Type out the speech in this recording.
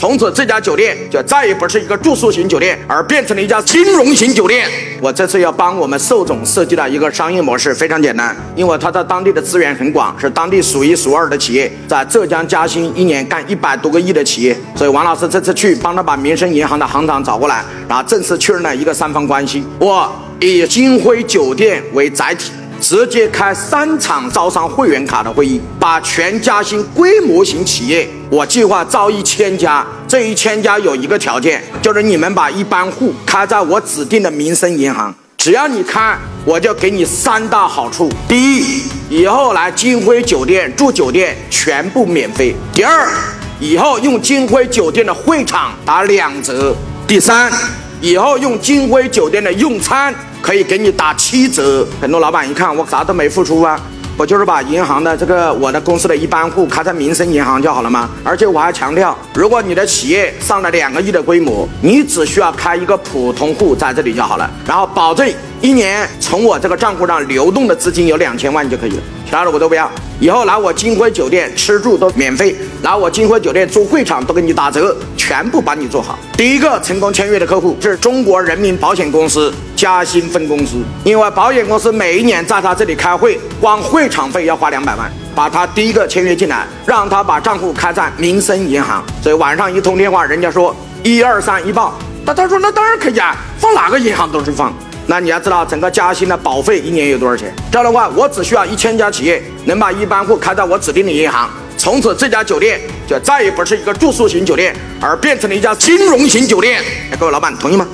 从此这家酒店就再也不是一个住宿型酒店，而变成了一家金融型酒店。我这次要帮我们寿总设计的一个商业模式非常简单，因为他在当地的资源很广，是当地数一数二的企业，在浙江嘉兴一年干一百多个亿的企业。所以王老师这次去帮他把民生银行的行长找过来，然后正式确认了一个三方关系。我以金辉酒店为载体。直接开三场招商会员卡的会议，把全嘉兴规模型企业，我计划招一千家，这一千家有一个条件，就是你们把一般户开在我指定的民生银行，只要你开，我就给你三大好处：第一，以后来金辉酒店住酒店全部免费；第二，以后用金辉酒店的会场打两折；第三，以后用金辉酒店的用餐。可以给你打七折。很多老板一看我啥都没付出啊，我就是把银行的这个我的公司的一般户开在民生银行就好了吗？而且我还强调，如果你的企业上了两个亿的规模，你只需要开一个普通户在这里就好了，然后保证一年从我这个账户上流动的资金有两千万就可以了。当然我都不要，以后来我金辉酒店吃住都免费，来我金辉酒店租会场都给你打折，全部帮你做好。第一个成功签约的客户是中国人民保险公司嘉兴分公司，因为保险公司每一年在他这里开会，光会场费要花两百万，把他第一个签约进来，让他把账户开在民生银行。所以晚上一通电话，人家说一二三一报，那他说那当然可以啊，放哪个银行都是放。那你要知道整个嘉兴的保费一年有多少钱？这样的话，我只需要一千家企业能把一般户开到我指定的银行，从此这家酒店就再也不是一个住宿型酒店，而变成了一家金融型酒店。各位老板同意吗？